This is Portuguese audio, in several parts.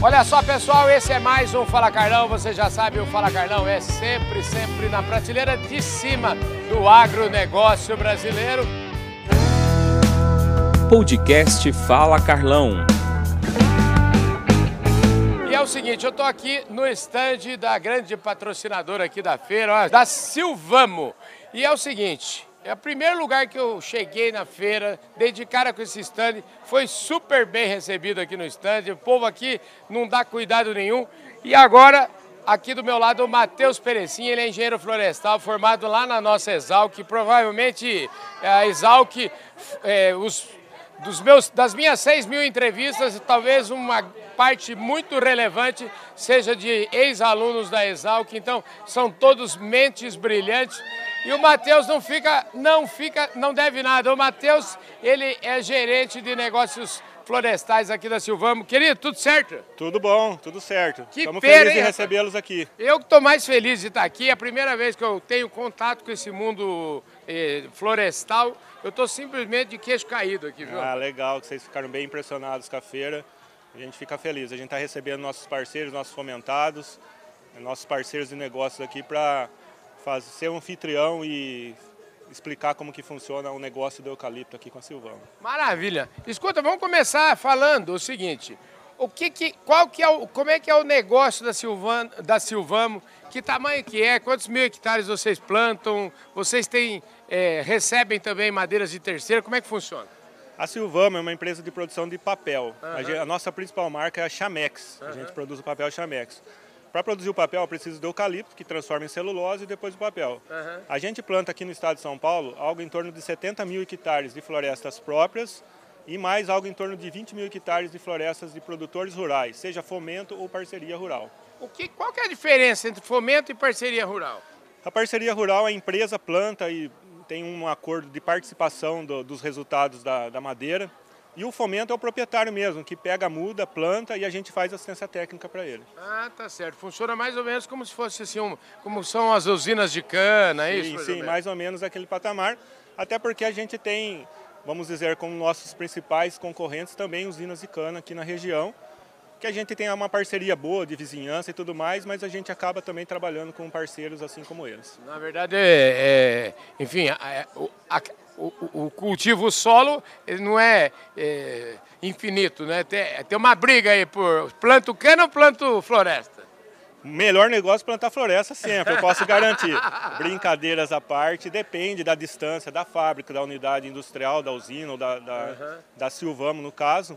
Olha só, pessoal, esse é mais um Fala Carlão. Você já sabe, o Fala Carlão é sempre, sempre na prateleira de cima do agronegócio brasileiro. Podcast Fala Carlão. E é o seguinte, eu estou aqui no estande da grande patrocinadora aqui da feira, ó, da Silvamo. E é o seguinte, é o primeiro lugar que eu cheguei na feira, dei de cara com esse stand, foi super bem recebido aqui no stand, o povo aqui não dá cuidado nenhum. E agora, aqui do meu lado, o Matheus Perecim, ele é engenheiro florestal, formado lá na nossa Exalc, provavelmente a Exalc, é, os, dos meus, das minhas 6 mil entrevistas, talvez uma parte muito relevante seja de ex-alunos da Exalc, então são todos mentes brilhantes. E o Matheus não fica, não fica, não deve nada. O Matheus, ele é gerente de negócios florestais aqui da Silvamo. Querido, tudo certo? Tudo bom, tudo certo. Que Estamos felizes hein, em recebê-los aqui. Eu que estou mais feliz de estar aqui. É a primeira vez que eu tenho contato com esse mundo eh, florestal. Eu estou simplesmente de queixo caído aqui, viu? Ah, legal, que vocês ficaram bem impressionados com a feira. A gente fica feliz. A gente está recebendo nossos parceiros, nossos fomentados, nossos parceiros de negócios aqui para ser um anfitrião e explicar como que funciona o negócio do eucalipto aqui com a Silvamo. Maravilha. Escuta, vamos começar falando o seguinte. O que que, qual que é o, como é que é o negócio da, Silvan, da Silvamo? Que tamanho que é? Quantos mil hectares vocês plantam? Vocês têm, é, recebem também madeiras de terceira? Como é que funciona? A Silvamo é uma empresa de produção de papel. A, gente, a, nossa principal marca é a Chamex. A gente produz o papel Chamex. Para produzir o papel, eu preciso do eucalipto, que transforma em celulose, e depois o papel. Uhum. A gente planta aqui no estado de São Paulo algo em torno de 70 mil hectares de florestas próprias e mais algo em torno de 20 mil hectares de florestas de produtores rurais, seja fomento ou parceria rural. O que, qual que é a diferença entre fomento e parceria rural? A parceria rural, a empresa planta e tem um acordo de participação do, dos resultados da, da madeira. E o fomento é o proprietário mesmo, que pega muda, planta e a gente faz assistência técnica para ele. Ah, tá certo. Funciona mais ou menos como se fosse assim, um, como são as usinas de cana, é sim, isso? Sim, mais ou menos aquele patamar. Até porque a gente tem, vamos dizer, como nossos principais concorrentes também usinas de cana aqui na região, que a gente tem uma parceria boa de vizinhança e tudo mais, mas a gente acaba também trabalhando com parceiros assim como eles. Na verdade, é, é enfim, a, a, o, o, cultivo solo ele não é, é, infinito, né? Tem, tem uma briga aí por planto cana ou planto floresta? Melhor negócio plantar floresta sempre, eu posso garantir. Brincadeiras à parte, depende da distância da fábrica, da unidade industrial, da usina ou da, da, uhum. da Silvamo, no caso.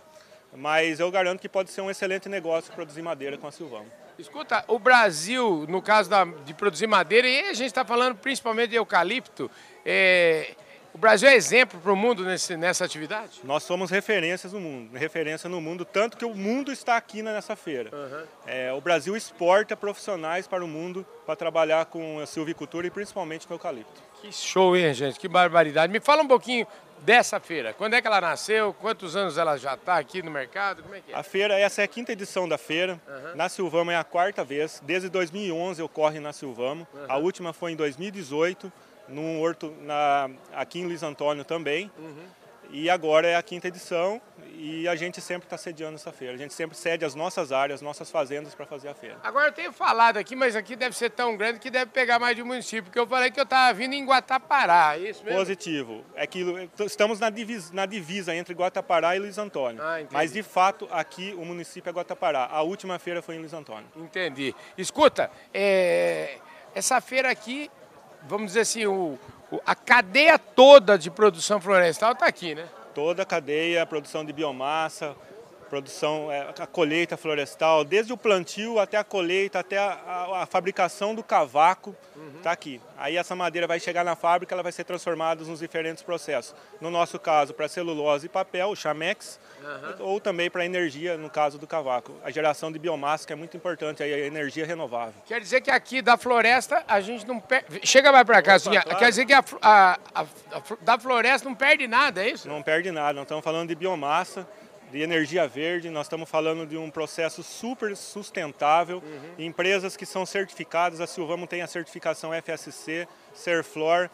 Mas eu garanto que pode ser um excelente negócio produzir madeira com a Silvamo. Escuta, o Brasil, no caso da, de produzir madeira, e a gente está falando principalmente de eucalipto, é, o Brasil é exemplo para o mundo nesse, nessa atividade? Nós somos referências no mundo, referência no mundo, tanto que o mundo está aqui nessa feira. Uhum. É, o Brasil exporta profissionais para o mundo para trabalhar com a silvicultura e principalmente com eucalipto. Que show, hein, gente? Que barbaridade. Me fala um pouquinho dessa feira. Quando é que ela nasceu? Quantos anos ela já está aqui no mercado? Como é que é? A feira, essa é a quinta edição da feira. Uhum. Na Silvamo é a quarta vez. Desde 2011 ocorre na Silvamo. Uhum. A última foi em 2018 num horto na, aqui em Luiz Antônio também. Uhum. E agora é a quinta edição e a gente sempre está sediando essa feira. A gente sempre cede as nossas áreas, nossas fazendas para fazer a feira. Agora eu tenho falado aqui, mas aqui deve ser tão grande que deve pegar mais de um município, porque eu falei que eu estava vindo em Guatapará, é isso mesmo? Positivo. É que estamos na divisa, na divisa entre Guatapará e Luiz Antônio. Ah, mas de fato aqui o município é Guatapará. A última feira foi em Luiz Antônio. Entendi. Escuta, é... essa feira aqui, vamos dizer assim, o a cadeia toda de produção florestal está aqui, né? Toda a cadeia, produção de biomassa, produção, é, a colheita florestal, desde o plantio até a colheita, até a, a, a fabricação do cavaco, está uhum. aqui. Aí essa madeira vai chegar na fábrica, ela vai ser transformada nos diferentes processos. No nosso caso, para celulose e papel, o chamex, uhum. ou também para energia, no caso do cavaco. A geração de biomassa, que é muito importante, aí a energia renovável. Quer dizer que aqui da floresta a gente não perde... Chega mais para cá, assim, claro. quer dizer que a, a, da floresta não perde nada, é isso? Não perde nada, não estamos falando de biomassa, de energia verde, nós estamos falando de um processo super sustentável, uhum. empresas que são certificadas, a Silvamo tem a certificação FSC, Serflor,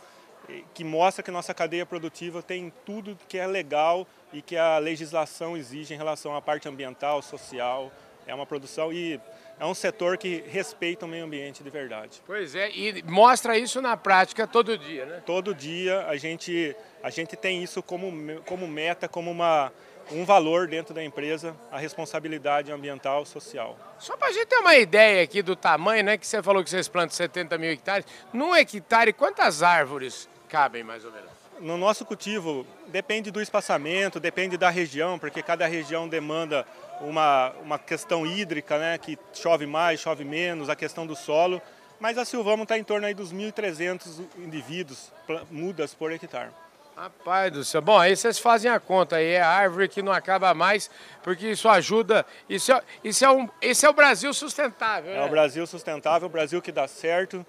que mostra que nossa cadeia produtiva tem tudo que é legal e que a legislação exige em relação à parte ambiental, social É uma produção e é um setor que respeita o meio ambiente de verdade. Pois é, e mostra isso na prática todo dia, né? Todo dia a gente, a gente tem isso como, como meta, como uma, um valor dentro da empresa, a responsabilidade ambiental social. Só para a gente ter uma ideia aqui do tamanho, né, que você falou que vocês plantam 70 mil hectares, num hectare quantas árvores cabem mais ou menos? No nosso cultivo, depende do espaçamento, depende da região, porque cada região demanda uma, uma questão hídrica, né, que chove mais, chove menos, a questão do solo, mas a Silvamo está em torno aí dos 1.300 indivíduos, mudas por hectare. Rapaz do céu. Bom, aí vocês fazem a conta aí, é a árvore que não acaba mais, porque isso ajuda. Isso é, isso é, um, esse é o Brasil sustentável. É né? o Brasil sustentável, o Brasil que dá certo.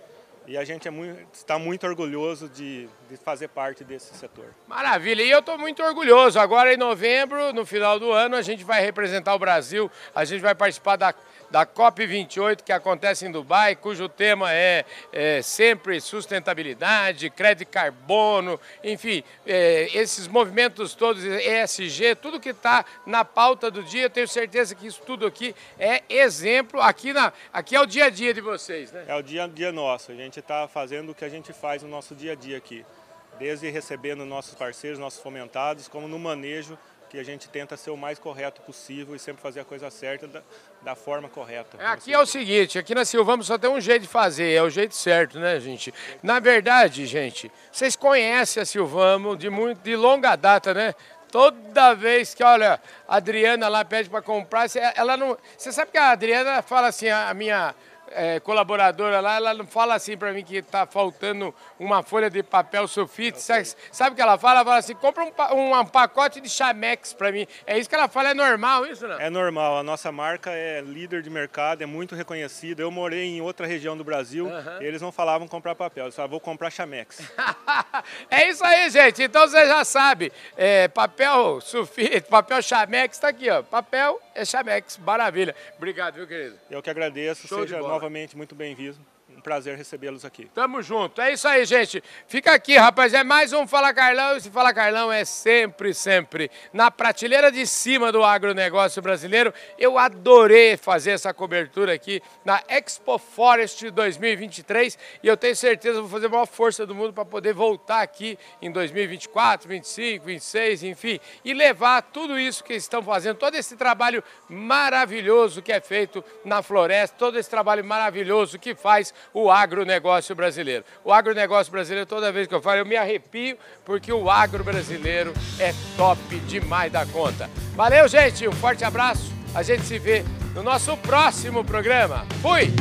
E a gente é muito, está muito orgulhoso de, de, fazer parte desse setor. Maravilha, e eu estou muito orgulhoso. Agora em novembro, no final do ano, a gente vai representar o Brasil, a gente vai participar da da COP28 que acontece em Dubai, cujo tema é, é sempre sustentabilidade, crédito carbono, enfim, é, esses movimentos todos, ESG, tudo que está na pauta do dia, eu tenho certeza que isso tudo aqui é exemplo, aqui, na, aqui é o dia a dia de vocês, né? É o dia a dia nosso, a gente está fazendo o que a gente faz no nosso dia a dia aqui, desde recebendo nossos parceiros, nossos fomentados, como no manejo que a gente tenta ser o mais correto possível e sempre fazer a coisa certa da, da forma correta. É, aqui é o seguinte, aqui na Silvamos só tem um jeito de fazer, é o jeito certo, né, gente? Na verdade, gente, vocês conhecem a Silvamo de, muito, de longa data, né? Toda vez que, olha, a Adriana lá pede para comprar, ela não... Você sabe que a Adriana fala assim, a minha é, colaboradora lá, ela não fala assim para mim que está faltando uma folha de papel sulfite. Sabe, sabe o que ela fala? Ela fala assim, compra um, um, pacote de chamex para mim. É isso que ela fala, é normal isso, não? É normal, a nossa marca é líder de mercado, é muito reconhecida. Eu morei em outra região do Brasil uhum. e eles não falavam comprar papel, eles falavam, vou comprar chamex. é isso aí, gente. Então você já sabe, é, papel sulfite, papel chamex, está aqui, ó. Papel é chamex, maravilha. Obrigado, viu, querido? Eu que agradeço, Show seja novamente muito bem-vindo. Prazer recebê-los aqui. Tamo junto. É isso aí, gente. Fica aqui, rapaz. É mais um Fala Carlão. E se Fala Carlão é sempre, sempre na prateleira de cima do agronegócio brasileiro. Eu adorei fazer essa cobertura aqui na Expo Forest 2023 e eu tenho certeza vou fazer a maior força do mundo para poder voltar aqui em 2024, 25, 26, enfim, e levar tudo isso que estão fazendo, todo esse trabalho maravilhoso que é feito na floresta, todo esse trabalho maravilhoso que faz o agronegócio brasileiro. O agronegócio brasileiro, toda vez que eu falo, eu me arrepio, porque o agro brasileiro é top demais da conta. Valeu, gente, um forte abraço. A gente se vê no nosso próximo programa. Fui!